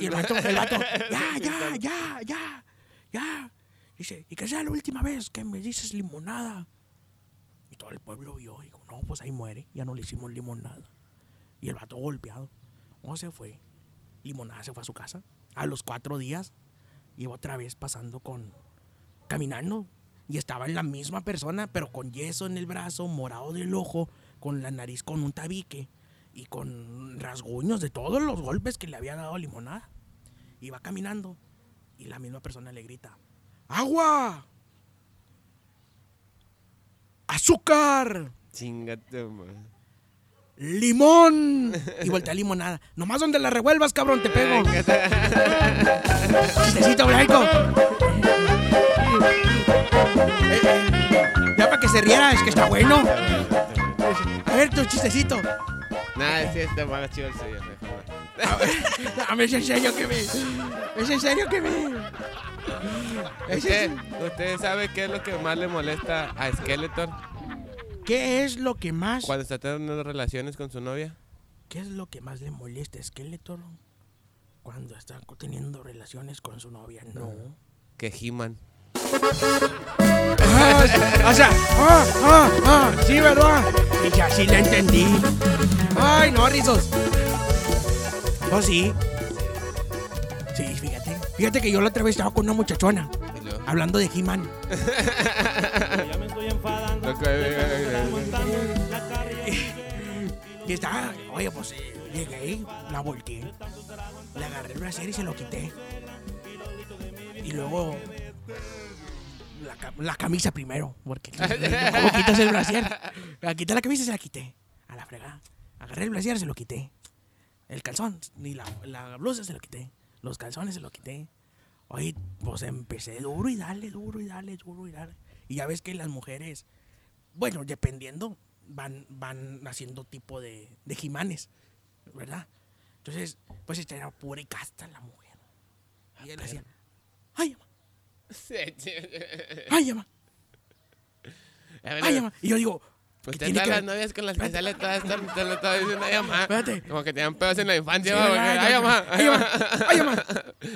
Y, el vato, el vato, ya, ya, ya, ya, ya. Dice, y que sea la última vez que me dices limonada. Y todo el pueblo vio y dijo, no, pues ahí muere, ya no le hicimos limonada. Y el vato golpeado. ¿Cómo se fue? Limonada se fue a su casa. A los cuatro días, iba otra vez pasando con, caminando. Y estaba en la misma persona, pero con yeso en el brazo, morado del ojo, con la nariz con un tabique y con rasguños de todos los golpes que le había dado limonada. Iba caminando y la misma persona le grita, ¡Agua! ¡Azúcar!
Chingate, man.
¡Limón! Y voltea limonada. Nomás donde la revuelvas, cabrón, te pego. Chistecito blanco. Eh, eh, Ya para que se riera, es que está bueno. A ver, tu chistecito.
Nah, sí, está más chido el suyo, mejor.
A ver, es en serio que me. Es en serio que me.
¿Usted, ¿Usted sabe qué es lo que más le molesta a Skeletor
¿Qué es lo que más.
cuando está teniendo relaciones con su novia?
¿Qué es lo que más le molesta a Skeletor cuando está teniendo relaciones con su novia? No.
Que He-Man.
Ah, o sea, ah, ah, ah, sí, ¿verdad? Y ya sí le entendí. Ay, no, rizos. Oh, sí. Sí, fíjate. Fíjate que yo la otra vez estaba con una muchachona hablando de He-Man.
Lo que-
Y estaba, oye, pues eh, llegué, la volteé, le agarré el brasier y se lo quité. Y luego la, ca- la camisa primero, porque ¿cómo quitas el brasier? La quité la camisa y se la quité. A la fregada. Agarré el brasier se lo quité. El calzón, ni la, la blusa se lo quité. Los calzones se lo quité. Oye, pues empecé duro y dale, duro y dale, duro y dale. Y ya ves que las mujeres, bueno, dependiendo, van, van haciendo tipo de, de jimanes, ¿verdad? Entonces, pues esta era pura y casta la mujer. Y él decía, ay, ¡Ay, llama! ¡Ay! Y yo digo. Pues
todas las novias con las que sale todas están solo todas dicen ay mamá.
Espérate.
Como que te pedos en la infancia, güey.
Sí,
ay mamá,
ay mamá, ay mamá,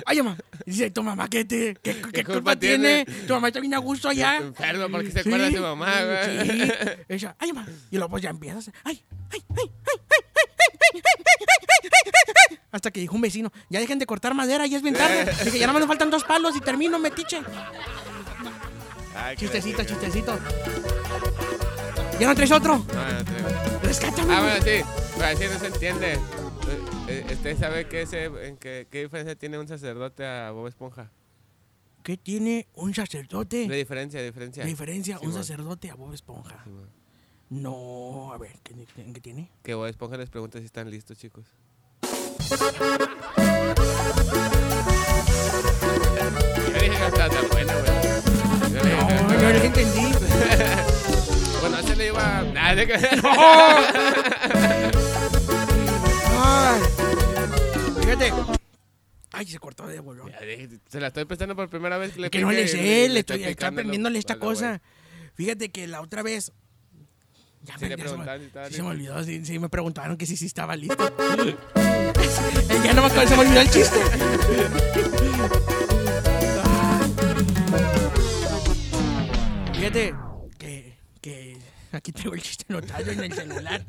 ay mamá. Dice, tu mamá qué te, qué, ¿Qué, culpa, tiene? Tu mamá está bien a gusto allá.
Enfermo, porque se acuerda de tu mamá, güey.
Sí. Ella, ay mamá. Y luego pues, ya empiezas. Ay, ay, ay, ay. Hasta que dijo un vecino, ya dejen de cortar madera, ya es bien tarde. Dije, ya nada más nos faltan dos palos y termino, metiche.
Ay,
Chistecito, chistecito. ¿Ya no traes otro?
No, no traigo.
Rescátame.
Ah, bueno, sí. Pero así no se entiende. Eh, eh, ¿Usted sabe qué, en qué, qué diferencia tiene un sacerdote a Bob Esponja?
¿Qué tiene un sacerdote?
De diferencia, diferencia.
La diferencia, un sacerdote a Bob Esponja. No, a ver, ¿qué, qué- qué tiene?
Que Bob Esponja les pregunta si están listos, chicos. Yo dije que estaba tan buena, güey. Yo
No, no entendí.
Bueno, se le iba a... Nah, de que-
Ay, fíjate. Ay, se cortó de bolón.
Se la estoy prestando por primera vez que le
Que no le sé, le estoy, aprendiéndole esta cosa. Fíjate que la otra vez. Ya
Sí, le
ya se, me, se me
listo.
olvidó, sí, sí, me preguntaron que si sí estaba listo. ya no me acuerdo, se me olvidó el chiste. Fíjate que, que aquí tengo el chiste anotado en el celular.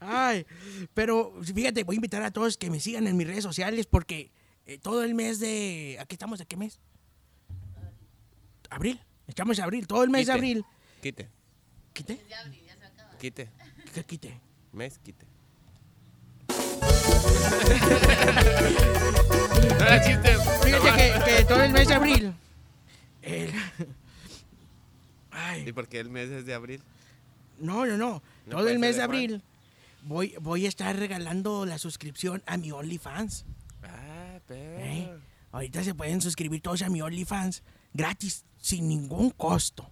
Ay, pero fíjate, voy a invitar a todos que me sigan en mis redes sociales porque eh, todo el mes de... ¿Aquí estamos de qué mes? Abril. Estamos en abril, todo el mes de abril.
Quite,
¿Quite?
Quite.
¿Qué quite?
Mes, quite. no era chiste.
Fíjate que, que todo el mes de abril. el- Ay,
¿Y por qué el mes es de abril?
no, no, no.
No
Todo el mes
de
de abril voy, voy a estar regalando la suscripción a mi OnlyFans.
Ah, pero...
¿eh? Ahorita se pueden suscribir todos a mi OnlyFans gratis, sin ningún costo.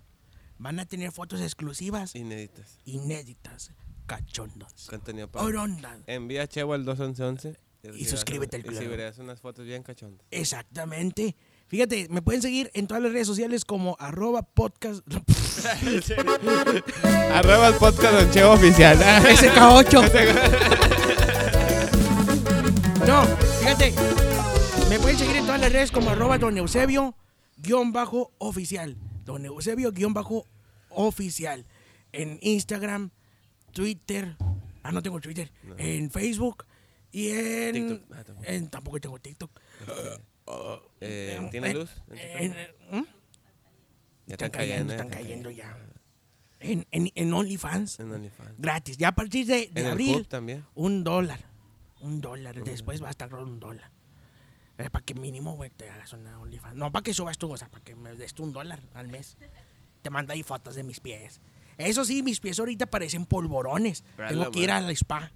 Van a tener fotos exclusivas,
Inéditas.
inéditas, cachondas,
Contenido para...
orondas.
Envía a Chevo al 21111.
Y suscríbete al
Y si verás unas fotos bien cachondas.
Exactamente. Fíjate, me pueden seguir en todas las redes sociales como arroba podcast.
Arroba el podcast Don Chevo oficial.
SK8. No, fíjate. Me pueden seguir en todas las redes como arroba don Eusebio guion bajo oficial. Don Eusebio guion bajo oficial. En Instagram, Twitter. Ah, no tengo Twitter. En Facebook. Y en.
TikTok. Ah, tampoco.
en- tampoco tengo TikTok.
Eh, ¿Tiene
En-
luz? en?
¿Mm?
Ya
Están cayendo,
ya
están cayendo ya. En, en, en OnlyFans.
En OnlyFans.
Gratis. Ya a partir de, abril.
También.
Un dólar. Un dólar. Después va a estar un dólar. Para que mínimo, güey, te hagas una OnlyFans. No, para que subas tú, o sea, para que me des tú un dólar al mes. Te manda ahí fotos de mis pies. Eso sí, mis pies ahorita parecen polvorones. Tengo que ir al spa.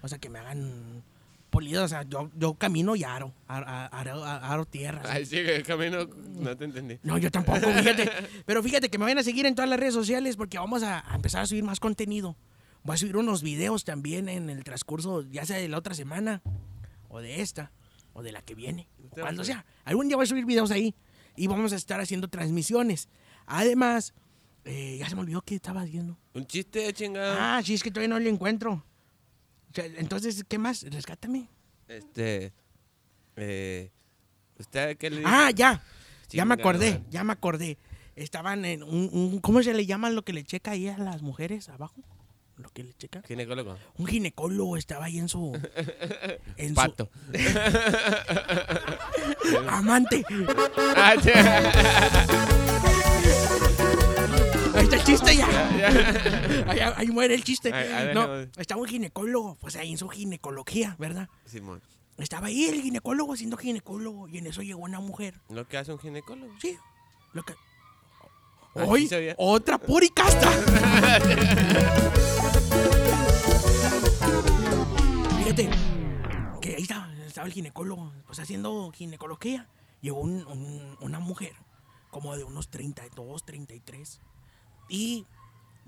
O sea, que me hagan polido. O sea, yo, yo camino y aro. Aro, aro, aro tierra.
Ay, sí, que el camino no te entendí.
No, yo tampoco, fíjate. Pero fíjate que me vayan a seguir en todas las redes sociales porque vamos a, a empezar a subir más contenido. Voy a subir unos videos también en el transcurso, ya sea de la otra semana, o de esta, o de la que viene, o cuando sea. Algún día voy a subir videos ahí y vamos a estar haciendo transmisiones. Además, eh, ya se me olvidó que estaba haciendo.
Un chiste, chingado.
Ah, sí, es que todavía no lo encuentro. O sea, Entonces, ¿qué más? Rescátame.
Este. Eh. ¿Usted qué le dijo?
Ah, ya. Ya me acordé, ya me acordé. Estaban en un, un- ¿Cómo se le llama lo que le checa ahí a las mujeres abajo? Que le checa.
Ginecólogo.
Un ginecólogo estaba ahí en su. En
Pato.
su amante.
Ah.
Ahí está el chiste ya. ahí, ahí muere el chiste. No, estaba un ginecólogo, pues ahí en su ginecología, ¿verdad?
Simón.
Estaba ahí el ginecólogo siendo ginecólogo y en eso llegó una mujer.
Lo que hace un ginecólogo.
Sí. Lo que... Hoy, otra puricasta. Fíjate, que ahí estaba, estaba el ginecólogo, pues haciendo ginecología. Llegó un- un- una mujer, como de unos 32, 33, y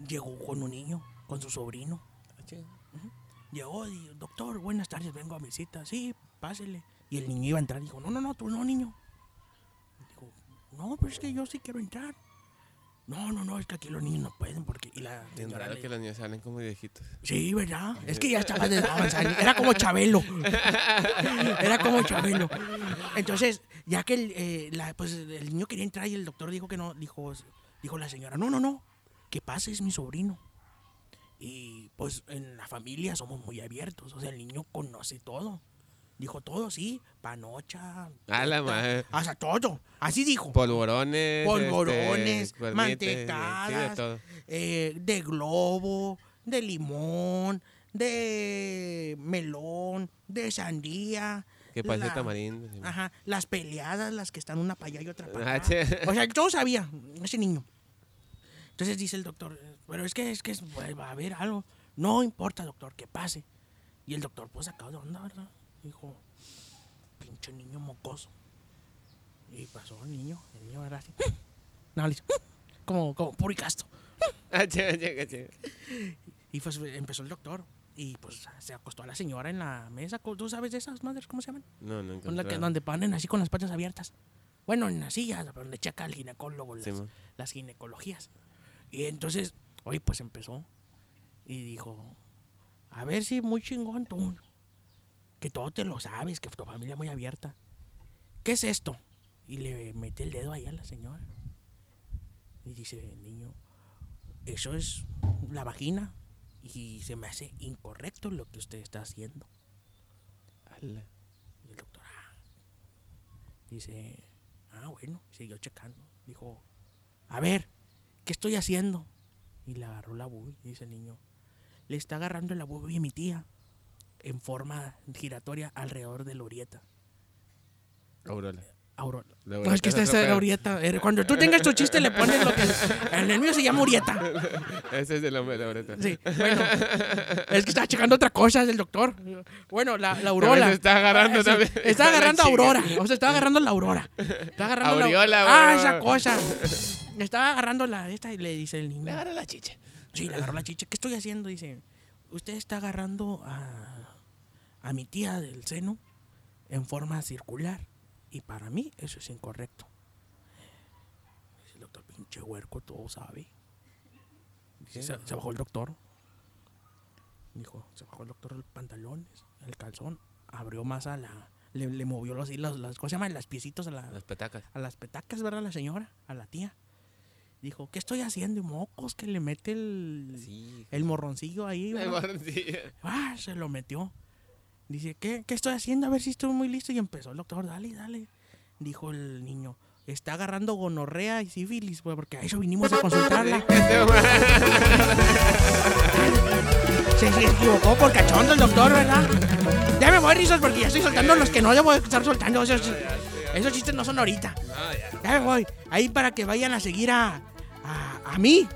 llegó con un niño, con su sobrino. Llegó y, doctor, buenas tardes, vengo a mi cita. Sí, pásele. Y el niño iba a entrar. Dijo, no, no, no, tú no, niño. Dijo, no, pero es que yo sí quiero entrar. No, no, no, es que aquí los niños no pueden porque... Y la señora le-
que los niños salen como viejitos.
Sí, ¿verdad? Es que ya estaba de avanzar. Era como Chabelo. Era como Chabelo. Entonces, ya que el, eh, la- pues, el niño quería entrar y el doctor dijo que no, dijo, dijo la señora, no, no, no, que pase, es mi sobrino. Y pues en la familia somos muy abiertos. O sea, el niño conoce todo. Dijo todo, sí, panocha.
A la madre.
Hasta todo. Así dijo.
Polvorones.
Polvorones,
este,
mantecadas,
Sí, de todo.
eh, de globo, de limón, de melón, de sandía.
Que parece
la-
tamarindo. sí.
Ajá, las peleadas, las que están una para allá y otra para
Ah,
acá. O sea, todo sabía, ese niño. Entonces dice el doctor, pero es que es que es- pues, va a haber algo. No importa, doctor, que pase. Y el doctor, pues, sacado de onda, ¿verdad? Dijo, pinche niño mocoso. Y pasó el niño, el niño era así. No, como, como puricasto.
Ah.
Y pues empezó el doctor. Y pues se acostó a la señora en la mesa. ¿Tú sabes de esas madres? ¿Cómo se llaman?
No, no
Con la que, donde ponen así con las patas abiertas. Bueno, en la silla, donde checa el ginecólogo las, las ginecologías. Y entonces, hoy pues empezó y dijo, a ver si muy chingón tú, que todo te lo sabes, que tu familia es muy abierta. ¿Qué es esto? Y le mete el dedo ahí a la señora. Y dice el niño, eso es la vagina y se me hace incorrecto lo que usted está haciendo.
Ala.
Y el doctor, ah. Dice, ah, bueno, y siguió checando. Dijo, a ver, ¿qué estoy haciendo? Y le agarró la bubi, dice el niño. Le está agarrando la bubi a mi tía en forma giratoria alrededor de la orieta.
Aurora.
Aurora.
La
No, es que esta
Urieta es
es la
pedo.
orieta. Eh, Cuando tú tengas tu chiste le pones lo que... En el mío se llama orieta.
Ese es el nombre de la Aurora.
Sí, bueno. Es que estaba checando otra cosa del doctor. Bueno, la, la aurora.
se está agarrando
Sí,
también.
Está
La
agarrando a. Aurora. O sea, estaba agarrando la aurora. Está agarrando la-
Aureola,
Ah,
güey.
esa cosa. Estaba agarrando la esta y le dice el niño.
Le agarra la chicha.
Sí, le agarró la chicha. ¿Qué estoy haciendo? Dice, usted está agarrando a, a mi tía del seno en forma circular. Y para mí eso es incorrecto. Dice el doctor, pinche huerco, todo sabe. Dice, se, se bajó el doctor. Dijo, se bajó el doctor los pantalones, el calzón. Abrió más a la... Le, le movió los hilos, las, ¿cómo se llama? Las piecitos a la,
Las petacas.
a las petacas, ¿verdad? La señora, a la tía. Dijo, ¿qué estoy haciendo? Y mocos, que le mete el,
Sí.
el morroncillo ahí. ¿verdad?
morroncillo.
Ah, se lo metió. Dice, ¿qué, ¿qué estoy haciendo? A ver si estoy muy listo. Y empezó el doctor, dale, dale. Dijo el niño, está agarrando gonorrea y sífilis, pues, porque a eso vinimos a consultarla. Se, se equivocó por cachondo el doctor, ¿verdad? Ya me voy, risas, porque ya estoy soltando los que no debo estar soltando. Esos, esos chistes no son ahorita. Ya me voy. Ahí para que vayan a seguir a, a, a mí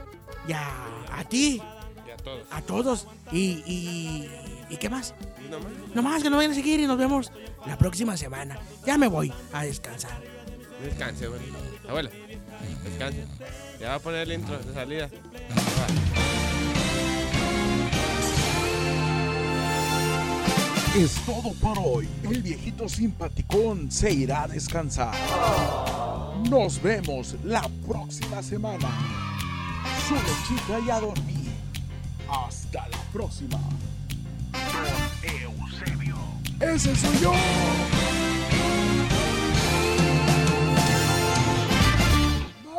y a, a ti,
Y a todos.
a todos. Y, y, ¿y qué más?
¿Y nomás?
Nomás que nos vayan a seguir y nos vemos la próxima semana. Ya me voy a descansar.
Descanse, güey. Abuela, descanse. Ya va a poner el intro de salida.
Es todo por hoy. El viejito simpaticón se irá a descansar. Nos vemos la próxima semana. Solo chica y a dormir. Hasta la próxima. Eusebio. Ese soy yo.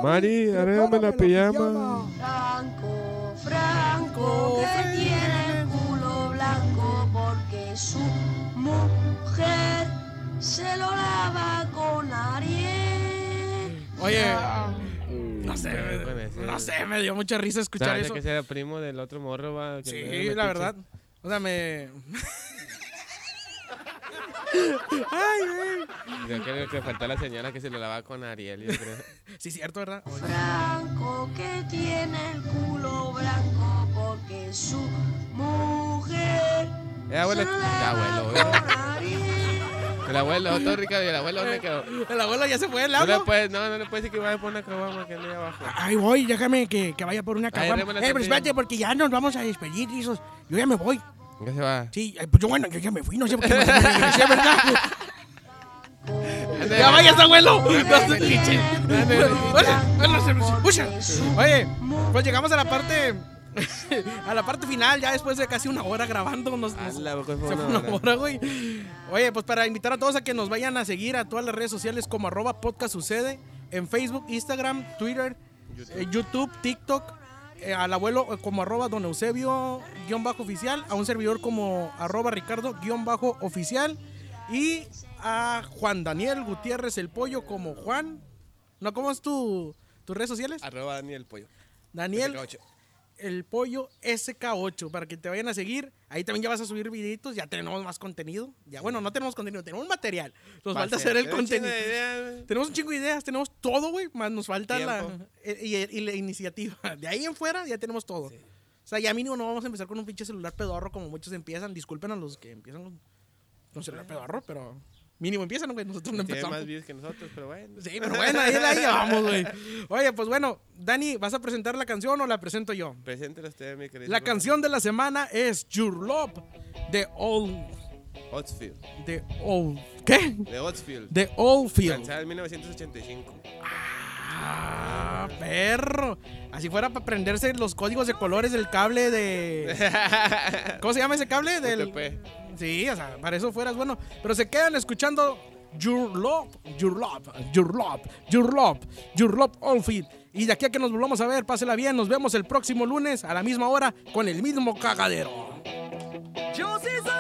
Mari, arréglame la pijama.
Franco, Franco, que tiene el culo blanco porque su mujer se lo lava con Ariel.
Oye, no sé. No sé, me dio mucha risa escuchar
Sabía
eso.
que era primo del otro morro, va. que
Sí, la verdad. O sea, me. Ay, güey.
Yo creo que faltó la señora que se lo lavaba con Ariel, yo creo.
Sí, cierto, ¿verdad?
Franco que tiene el culo blanco porque su mujer
Eh, abuelo, el
lava
abuelo.
Ariel.
El abuelo, todo Ricardo, y el abuelo, ¿dónde quedó?
El abuelo ya se fue, ¿el
No le puedes, no, no le puedes decir que vaya por una caguama que anda ahí abajo.
Ay, voy, déjame que, que vaya por una caguama. Eh, pero espérate, porque ya nos vamos a despedir, Rizos. Yo ya me voy.
¿Qué se va?
Sí, pues yo, bueno, yo ya me fui, no sé por qué me regresé, ¿verdad? ¡Ya vayas, abuelo! Oye, pues llegamos a la parte. A la parte final, ya después de casi una hora grabando. Nos,
pues, fue
se
una
fue una
hora.
hora, güey. Oye, pues para invitar a todos a que nos vayan a seguir a todas las redes sociales como arroba podcast sucede. En Facebook, Instagram, Twitter, eh, YouTube, TikTok. Eh, al abuelo eh, como arroba don Eusebio guion bajo oficial. A un servidor como arroba Ricardo guion bajo oficial. Y a Juan Daniel Gutiérrez el pollo como Juan. ¿No? ¿Cómo es tu, tus redes sociales?
Arroba Daniel Pollo.
Daniel
SK8.
El pollo SK8 para que te vayan a seguir. Ahí también ya vas a subir videitos, ya tenemos más contenido. Ya bueno, no tenemos contenido, tenemos material. Nos
Va
falta hacer el contenido. Tenemos un chingo de ideas, tenemos todo, güey, más nos falta la y, y la iniciativa. De ahí en fuera ya tenemos todo. O sea, ya mínimo no vamos a empezar con un pinche celular pedorro como muchos empiezan. Disculpen a los que empiezan con, con celular pedorro, pero mínimo empiezan, güey. Nosotros no
Tiene
empezamos.
más views que nosotros, pero bueno.
Sí, pero bueno, ahí la llevamos, güey. Oye, pues bueno, Dani, ¿vas a presentar la canción o la presento yo?
Preséntelo usted, mi querido.
La canción de la semana es Your Love de Old.
Otsfield.
De Old. ¿Qué?
De Otsfield.
De Oldfield.
Lanzada en 1985.
Ah, perro. Así fuera para aprenderse los códigos de colores del cable de. ¿Cómo se llama ese cable? Del.
UTP.
Sí, o sea, para eso fueras bueno. Pero se quedan escuchando Your Love, Your Love, Your Love, Your Love, Your Love Oldfield. Y de aquí a que nos volvamos a ver, pásela bien. Nos vemos el próximo lunes a la misma hora con el mismo cagadero.
Josie's on a